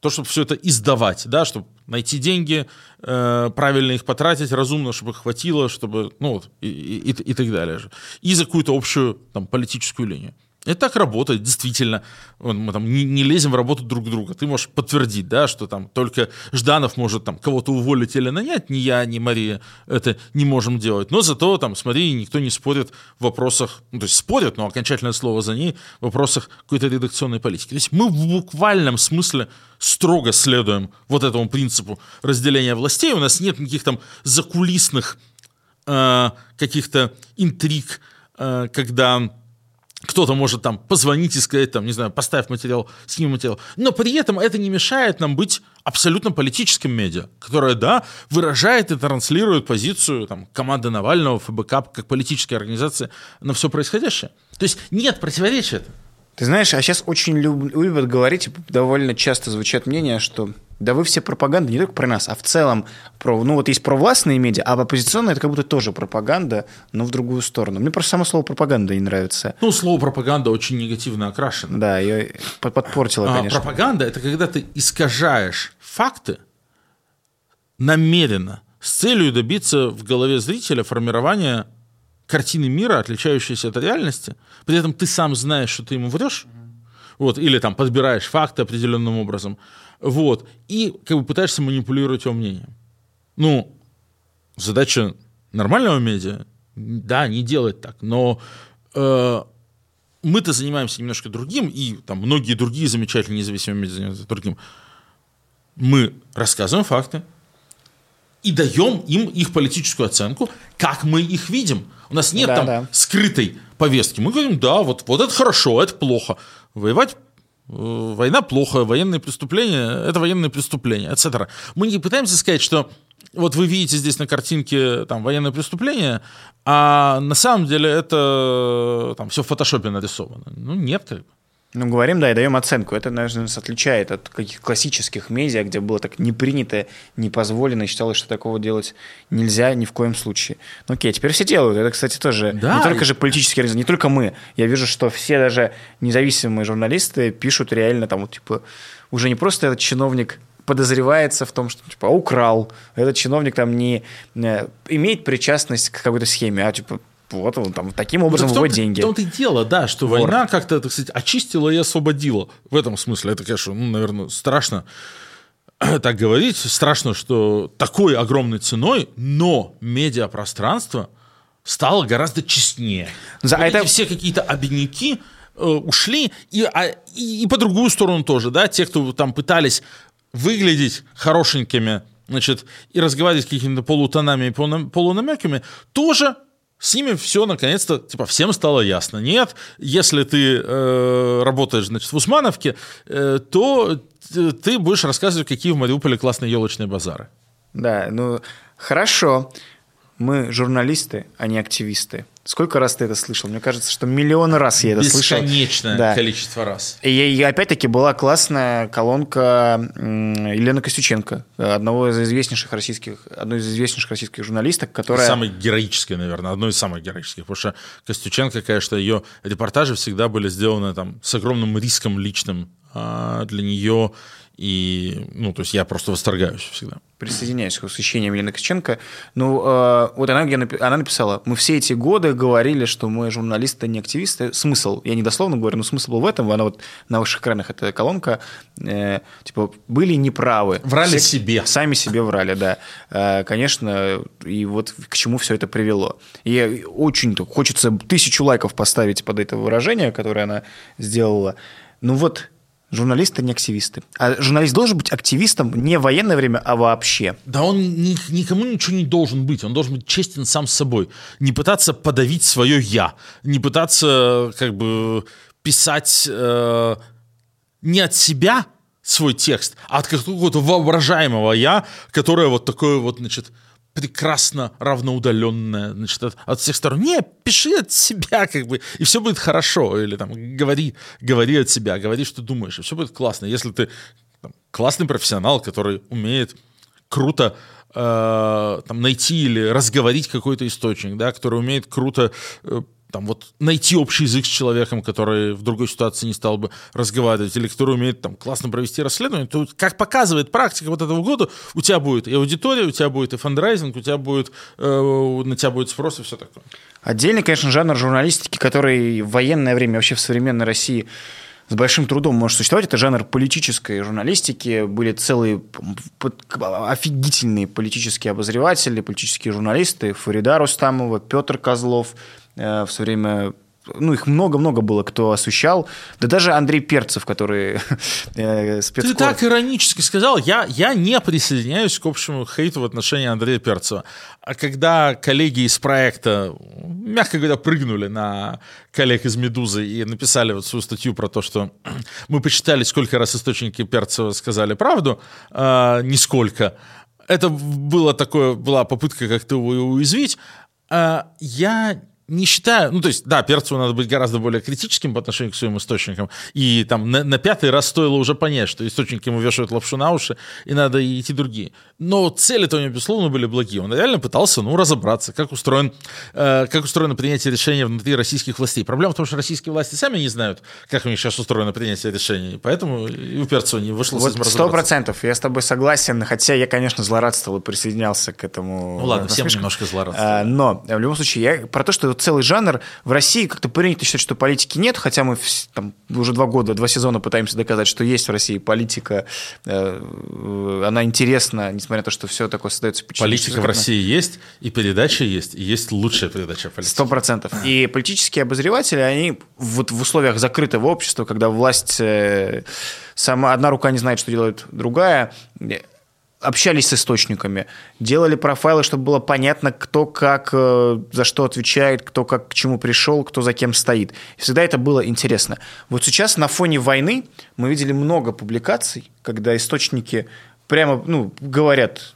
то, чтобы все это издавать, да, чтобы найти деньги, э, правильно их потратить, разумно, чтобы хватило, чтобы, ну и, и, и так далее. И за какую-то общую там, политическую линию. Это так работает, действительно. Мы там не, не лезем в работу друг друга. Ты можешь подтвердить, да, что там только Жданов может там кого-то уволить или нанять, ни я, ни Мария это не можем делать. Но зато там с Марией никто не спорит в вопросах, ну, то есть спорят, но окончательное слово за ней, в вопросах какой-то редакционной политики. То есть мы в буквальном смысле строго следуем вот этому принципу разделения властей. У нас нет никаких там закулисных э, каких-то интриг, э, когда кто-то может там позвонить и сказать, там, не знаю, поставь материал, сними материал. Но при этом это не мешает нам быть абсолютно политическим медиа, которое, да, выражает и транслирует позицию там, команды Навального, ФБК, как политической организации на все происходящее. То есть нет противоречия.
Ты знаешь, а сейчас очень люб, любят говорить, довольно часто звучат мнения, что да вы все пропаганда не только про нас, а в целом про, ну вот есть провластные медиа, а оппозиционная это как будто тоже пропаганда, но в другую сторону. Мне просто само слово пропаганда не нравится.
Ну, слово пропаганда очень негативно окрашено.
Да, ее подпортило, а, конечно.
Пропаганда – это когда ты искажаешь факты намеренно с целью добиться в голове зрителя формирования картины мира, отличающейся от реальности, при этом ты сам знаешь, что ты ему врешь, вот, или там подбираешь факты определенным образом, вот, и как бы пытаешься манипулировать его мнением. Ну, задача нормального медиа, да, не делать так, но э, мы-то занимаемся немножко другим, и там многие другие замечательные независимые медиа занимаются другим. Мы рассказываем факты, и даем им их политическую оценку, как мы их видим. У нас нет да, там да. скрытой повестки. Мы говорим, да, вот, вот это хорошо, это плохо. Воевать война плохо, военные преступления – это военные преступления, etc. Мы не пытаемся сказать, что вот вы видите здесь на картинке там военное преступление, а на самом деле это там все в фотошопе нарисовано. Ну нет, как бы.
Ну, говорим, да, и даем оценку. Это, наверное, нас отличает от каких классических медиа, где было так не принято, не позволено, и считалось, что такого делать нельзя ни в коем случае. Ну, окей, теперь все делают. Это, кстати, тоже да, не только же политические организации, не только мы. Я вижу, что все даже независимые журналисты пишут реально там вот, типа, уже не просто этот чиновник подозревается в том, что типа украл, этот чиновник там не, не э, имеет причастность к какой-то схеме, а типа вот он там таким образом выводит деньги.
В том-то и дело, да, что Вор. война как-то, так сказать, очистила и освободила. В этом смысле это, конечно, ну, наверное, страшно так говорить, страшно, что такой огромной ценой, но медиапространство стало гораздо честнее.
За
вот
это-
все какие-то обидники э, ушли, и, а, и, и по другую сторону тоже, да, те, кто там пытались выглядеть хорошенькими, значит, и разговаривать какими-то полутонами и полуна- полунамеками, тоже с ними все наконец-то, типа, всем стало ясно. Нет, если ты э, работаешь, значит, в Усмановке, э, то т- ты будешь рассказывать, какие в Мариуполе классные елочные базары.
Да, ну хорошо. Мы журналисты, а не активисты. Сколько раз ты это слышал? Мне кажется, что миллионы раз я это слышал.
Бесконечное
Да.
количество раз.
И, и опять-таки была классная колонка Елены Костюченко, одного из известнейших российских, одной из известнейших российских журналисток, которая...
Самой героической, наверное, одной из самых героических. Потому что Костюченко, конечно, ее репортажи всегда были сделаны там с огромным риском личным а, для нее. И, ну, то есть я просто восторгаюсь всегда.
присоединяюсь к восхищениям Елены Костюченко. Ну, э, вот она, она написала, мы все эти годы говорили, что мы журналисты, не активисты. Смысл, я не дословно говорю, но смысл был в этом, она вот на ваших экранах, эта колонка, э, типа, были неправы.
Врали
Все-
себе.
Сами себе врали, да. Э, Конечно, и вот к чему все это привело. И очень хочется тысячу лайков поставить под это выражение, которое она сделала. Ну вот, журналисты не активисты. А журналист должен быть активистом не в военное время, а вообще.
Да он ни- никому ничего не должен быть, он должен быть честен сам с собой. Не пытаться подавить свое «я», не пытаться как бы писать э, не от себя свой текст, а от какого-то воображаемого «я», которое вот такое вот, значит, прекрасно равноудаленное, значит, от, от всех сторон. Не, пиши от себя, как бы, и все будет хорошо. Или там говори, говори от себя, говори, что думаешь, и все будет классно. Если ты там, классный профессионал, который умеет круто э, там, найти или разговорить какой-то источник, да, который умеет круто э, там вот найти общий язык с человеком, который в другой ситуации не стал бы разговаривать, или который умеет там классно провести расследование, то, как показывает практика вот этого года, у тебя будет и аудитория, у тебя будет и фандрайзинг, у тебя будет, э, на тебя будет спрос и все такое.
Отдельный, конечно, жанр журналистики, который в военное время вообще в современной России с большим трудом может существовать. Это жанр политической журналистики. Были целые офигительные политические обозреватели, политические журналисты. Фарида Рустамова, Петр Козлов. Э, В свое время ну, их много-много было, кто освещал. Да даже Андрей Перцев, который э,
Ты
спецкор...
так иронически сказал, я, я не присоединяюсь к общему хейту в отношении Андрея Перцева. А когда коллеги из проекта, мягко говоря, прыгнули на коллег из «Медузы» и написали вот свою статью про то, что мы почитали, сколько раз источники Перцева сказали правду, а, нисколько. Это было такое, была попытка как-то его уязвить. А, я не считаю, ну то есть, да, Перцеву надо быть гораздо более критическим по отношению к своим источникам, и там на, на пятый раз стоило уже понять, что источники ему вешают лапшу на уши, и надо идти другие. Но цели-то у него, безусловно, были благие. Он реально пытался, ну, разобраться, как, устроен, э, как устроено принятие решения внутри российских властей. Проблема в том, что российские власти сами не знают, как у них сейчас устроено принятие решений, поэтому и у Перцева не вышло с
Вот
этим
сто процентов, я с тобой согласен, хотя я, конечно, злорадствовал и присоединялся к этому.
Ну ладно, всем немножко злорадствовал.
А, Но в любом случае, я про то, что целый жанр в России как-то принято считать, что политики нет, хотя мы там уже два года, два сезона пытаемся доказать, что есть в России политика, э, э, она интересна, несмотря на то, что все такое создается впечатление,
Политика в России есть, и передача есть, и есть лучшая передача политики.
Сто процентов. И политические обозреватели, они вот в условиях закрытого общества, когда власть э, сама одна рука не знает, что делает другая, общались с источниками, делали профайлы, чтобы было понятно, кто как э, за что отвечает, кто как к чему пришел, кто за кем стоит. И всегда это было интересно. Вот сейчас на фоне войны мы видели много публикаций, когда источники прямо ну, говорят,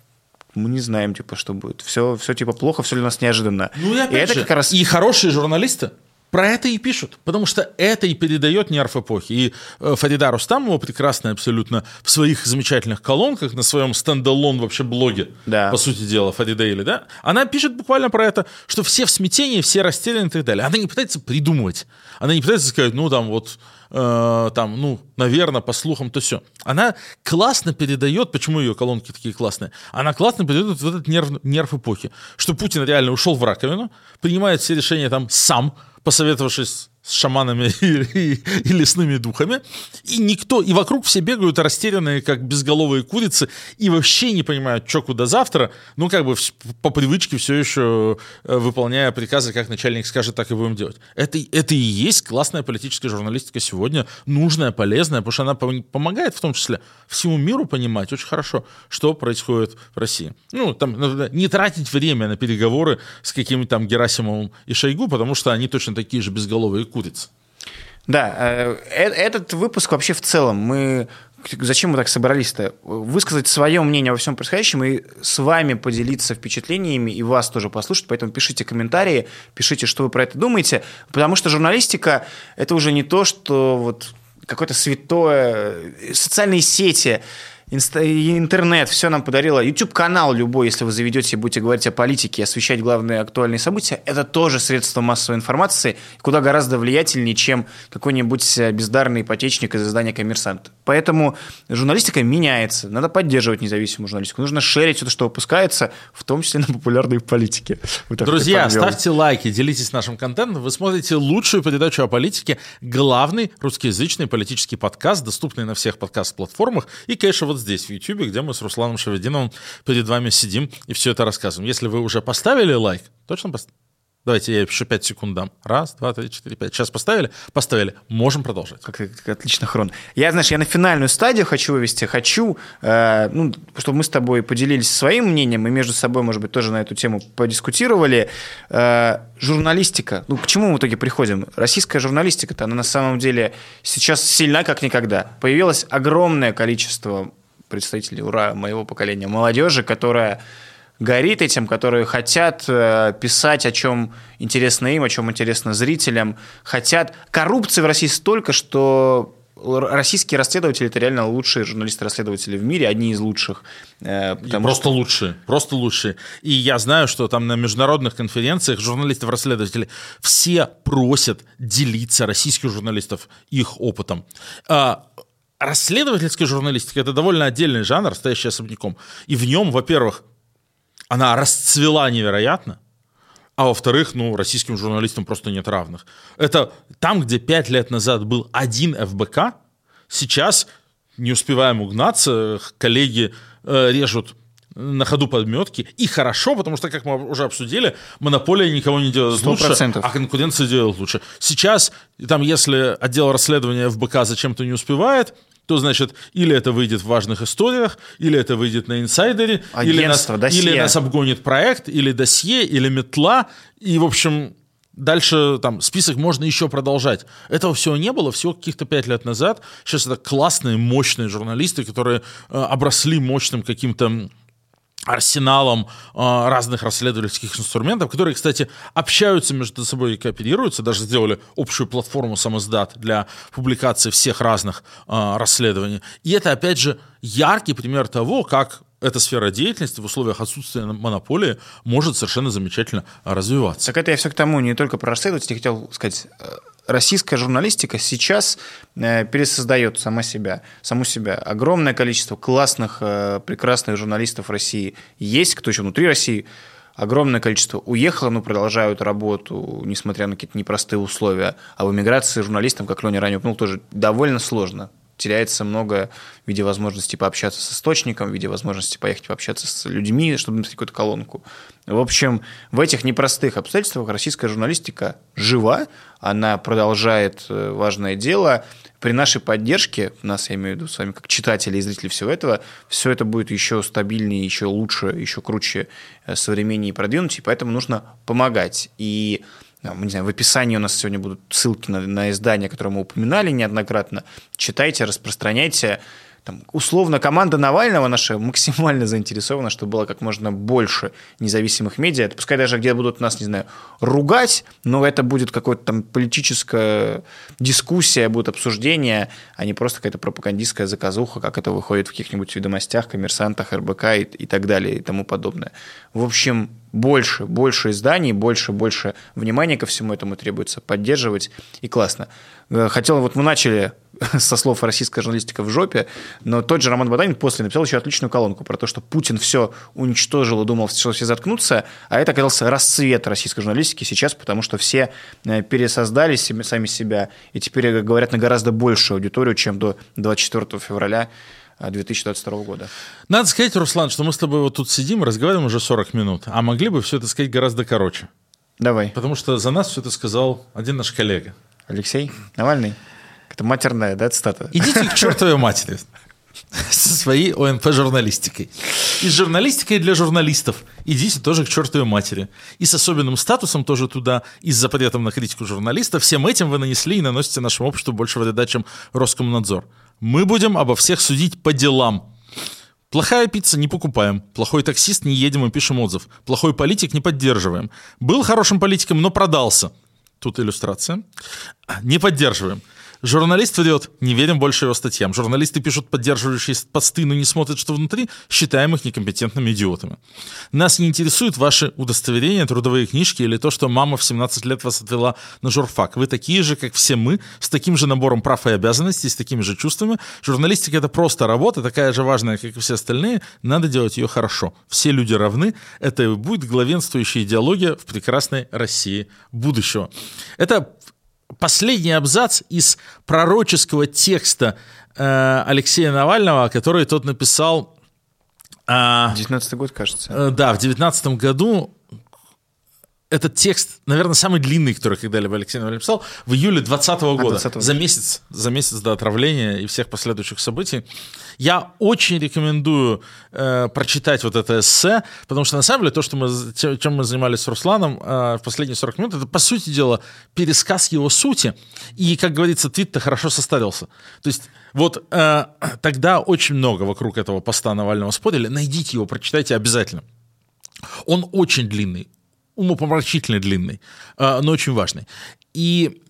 мы не знаем, типа, что будет. Все, все типа плохо, все для нас неожиданно.
Ну и опять
это
же,
как раз
и хорошие журналисты про это и пишут, потому что это и передает нерв эпохи. И э, Фарида Рустамова прекрасная абсолютно в своих замечательных колонках, на своем стендалон вообще блоге,
Да.
по сути дела, Фарида или, да, она пишет буквально про это, что все в смятении, все растеряны и так далее. Она не пытается придумывать, она не пытается сказать, ну там вот, э, там, ну, наверное, по слухам, то все. Она классно передает, почему ее колонки такие классные, она классно передает вот этот нерв, нерв эпохи, что Путин реально ушел в раковину, принимает все решения там сам, посоветовавшись с шаманами и, и, и лесными духами, и никто, и вокруг все бегают растерянные, как безголовые курицы, и вообще не понимают, что куда завтра, ну, как бы по привычке все еще э, выполняя приказы, как начальник скажет, так и будем делать. Это, это и есть классная политическая журналистика сегодня, нужная, полезная, потому что она помогает в том числе всему миру понимать очень хорошо, что происходит в России. Ну, там, не тратить время на переговоры с какими-то там Герасимовым и Шойгу, потому что они точно такие же безголовые курицы.
Да, э, э, этот выпуск вообще в целом мы Зачем мы так собрались-то? Высказать свое мнение во всем происходящем и с вами поделиться впечатлениями и вас тоже послушать. Поэтому пишите комментарии, пишите, что вы про это думаете. Потому что журналистика – это уже не то, что вот какое-то святое, социальные сети – интернет, все нам подарило. YouTube-канал любой, если вы заведете и будете говорить о политике, освещать главные актуальные события, это тоже средство массовой информации, куда гораздо влиятельнее, чем какой-нибудь э, бездарный ипотечник из издания «Коммерсант». Поэтому журналистика меняется. Надо поддерживать независимую журналистику. Нужно шерить все то, что выпускается, в том числе на популярной политике.
Вот Друзья, ставьте лайки, делитесь нашим контентом. Вы смотрите лучшую передачу о политике, главный русскоязычный политический подкаст, доступный на всех подкаст-платформах. И, конечно, вот здесь, в YouTube, где мы с Русланом Шавединовым перед вами сидим и все это рассказываем. Если вы уже поставили лайк, точно поставили? Давайте я еще 5 секунд дам. Раз, два, три, четыре, пять. Сейчас поставили? Поставили. Можем продолжать.
Как, как отлично, Хрон. Я, знаешь, я на финальную стадию хочу вывести. Хочу, э, ну, чтобы мы с тобой поделились своим мнением и между собой, может быть, тоже на эту тему подискутировали. Э, журналистика. Ну, к чему мы в итоге приходим? Российская журналистика-то, она на самом деле сейчас сильна, как никогда. Появилось огромное количество представителей, ура, моего поколения молодежи, которая горит этим, которые хотят э, писать, о чем интересно им, о чем интересно зрителям, хотят... Коррупции в России столько, что российские расследователи это реально лучшие журналисты-расследователи в мире, одни из лучших.
Э, просто что... лучшие, просто лучшие. И я знаю, что там на международных конференциях журналистов-расследователей все просят делиться российских журналистов их опытом. А, расследовательская журналистика это довольно отдельный жанр, стоящий особняком. И в нем, во-первых, она расцвела невероятно, а во-вторых, ну, российским журналистам просто нет равных. Это там, где пять лет назад был один ФБК, сейчас не успеваем угнаться, коллеги э, режут на ходу подметки. И хорошо, потому что, как мы уже обсудили, монополия никого не делает 100%. лучше, а конкуренция делает лучше. Сейчас, там, если отдел расследования ФБК зачем-то не успевает, то значит или это выйдет в важных историях, или это выйдет на инсайдере, или нас, или нас обгонит проект, или досье, или метла. И, в общем, Дальше там список можно еще продолжать. Этого всего не было всего каких-то пять лет назад. Сейчас это классные, мощные журналисты, которые э, обросли мощным каким-то арсеналом э, разных расследовательских инструментов, которые, кстати, общаются между собой и кооперируются, даже сделали общую платформу самоздат для публикации всех разных э, расследований. И это, опять же, яркий пример того, как эта сфера деятельности в условиях отсутствия монополии может совершенно замечательно развиваться.
Так это я все к тому, не только про расследователей, хотел сказать, э, российская журналистика сейчас э, пересоздает сама себя, саму себя. Огромное количество классных, э, прекрасных журналистов России есть, кто еще внутри России, огромное количество уехало, но продолжают работу, несмотря на какие-то непростые условия. А в эмиграции журналистам, как Леня ранее упомянул, тоже довольно сложно теряется много в виде возможности пообщаться с источником, в виде возможности поехать пообщаться с людьми, чтобы написать какую-то колонку. В общем, в этих непростых обстоятельствах российская журналистика жива, она продолжает э, важное дело. При нашей поддержке, нас, я имею в виду с вами, как читатели и зрители всего этого, все это будет еще стабильнее, еще лучше, еще круче, э, современнее и продвинутее, поэтому нужно помогать. И не знаю, в описании у нас сегодня будут ссылки на, на издания, которые мы упоминали неоднократно. Читайте, распространяйте. Там, условно, команда Навального наша максимально заинтересована, чтобы было как можно больше независимых медиа. Это пускай даже где будут нас, не знаю, ругать, но это будет какая-то там политическая дискуссия, будет обсуждение, а не просто какая-то пропагандистская заказуха, как это выходит в каких-нибудь ведомостях, коммерсантах, РБК и, и так далее и тому подобное. В общем, больше, больше изданий, больше, больше внимания ко всему этому требуется, поддерживать, и классно. Э, хотел, вот мы начали со слов российская журналистика в жопе, но тот же Роман Баданин после написал еще отличную колонку про то, что Путин все уничтожил и думал, что все заткнутся, а это оказался расцвет российской журналистики сейчас, потому что все э, пересоздали сами себя и теперь говорят на гораздо большую аудиторию, чем до 24 февраля 2022 э, года.
Надо сказать, Руслан, что мы с тобой вот тут сидим, разговариваем уже 40 минут, а могли бы все это сказать гораздо короче.
Давай.
Потому что за нас все это сказал один наш коллега.
Алексей Навальный? Это матерная, да, цитата?
Идите к чертовой матери со своей ОНП-журналистикой. И с журналистикой для журналистов идите тоже к чертовой матери. И с особенным статусом тоже туда, и с запретом на критику журналистов. Всем этим вы нанесли и наносите нашему обществу больше вреда, чем Роскомнадзор. Мы будем обо всех судить по делам. Плохая пицца не покупаем. Плохой таксист не едем и пишем отзыв. Плохой политик не поддерживаем. Был хорошим политиком, но продался. Тут иллюстрация. Не поддерживаем. Журналист врет, не верим больше его статьям. Журналисты пишут поддерживающие посты, но не смотрят, что внутри, считаем их некомпетентными идиотами. Нас не интересуют ваши удостоверения, трудовые книжки или то, что мама в 17 лет вас отвела на журфак. Вы такие же, как все мы, с таким же набором прав и обязанностей, с такими же чувствами. Журналистика — это просто работа, такая же важная, как и все остальные. Надо делать ее хорошо. Все люди равны. Это и будет главенствующая идеология в прекрасной России будущего. Это последний абзац из пророческого текста э, Алексея Навального, который тот написал...
Э, 19 год, кажется.
Э, да, в 19 году этот текст, наверное, самый длинный, который когда-либо Алексей Навальный писал, в июле 2020 года, 20 за месяц, за месяц до отравления и всех последующих событий. Я очень рекомендую э, прочитать вот это эссе, потому что, на самом деле, то, что мы, чем мы занимались с Русланом э, в последние 40 минут, это, по сути дела, пересказ его сути. И, как говорится, твит-то хорошо состарился. То есть вот э, тогда очень много вокруг этого поста Навального спорили. Найдите его, прочитайте обязательно. Он очень длинный, умопомрачительно длинный, а, но очень важный. И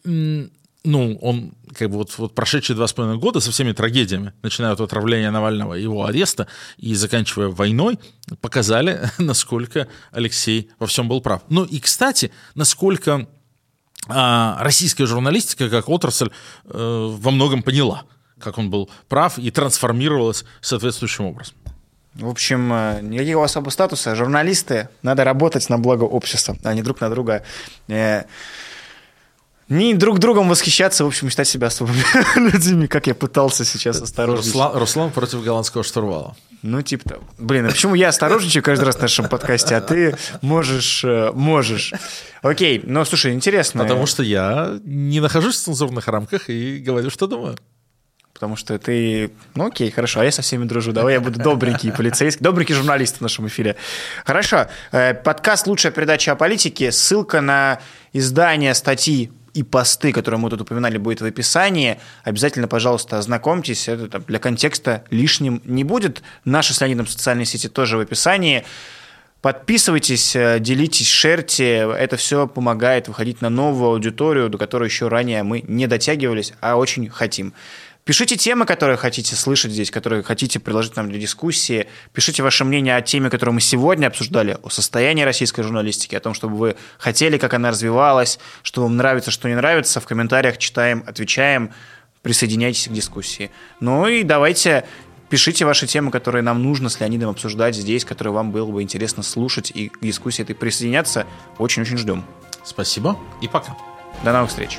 ну, он, как бы вот, вот прошедшие два с половиной года со всеми трагедиями, начиная от отравления Навального, его ареста и заканчивая войной, показали, насколько Алексей во всем был прав. Ну и, кстати, насколько а, российская журналистика как отрасль а, во многом поняла, как он был прав и трансформировалась соответствующим образом.
В общем, э, никакого особого статуса. Журналисты, надо работать на благо общества, а не друг на друга. Э, не друг другом восхищаться, в общем, считать себя особыми людьми, как я пытался сейчас осторожничать.
Руслан, Руслан против голландского штурвала.
Ну, типа того. Блин, а почему я осторожничаю каждый раз в нашем подкасте, а ты можешь, э, можешь. Окей, ну, слушай, интересно.
Потому что я не нахожусь в цензурных рамках и говорю, что думаю
потому что ты... Ну окей, хорошо, а я со всеми дружу. Давай я буду добренький полицейский, добренький журналист в нашем эфире. Хорошо. Э, подкаст «Лучшая передача о политике». Ссылка на издание статьи и посты, которые мы тут упоминали, будет в описании. Обязательно, пожалуйста, ознакомьтесь. Это там, для контекста лишним не будет. Наши с Леонидом социальные сети тоже в описании. Подписывайтесь, э, делитесь, шерьте. Это все помогает выходить на новую аудиторию, до которой еще ранее мы не дотягивались, а очень хотим. Пишите темы, которые хотите слышать здесь, которые хотите предложить нам для дискуссии. Пишите ваше мнение о теме, которую мы сегодня обсуждали, о состоянии российской журналистики, о том, чтобы вы хотели, как она развивалась, что вам нравится, что не нравится. В комментариях читаем, отвечаем. Присоединяйтесь к дискуссии. Ну и давайте пишите ваши темы, которые нам нужно с Леонидом обсуждать здесь, которые вам было бы интересно слушать и к дискуссии этой присоединяться. Очень-очень ждем.
Спасибо и пока.
До новых встреч.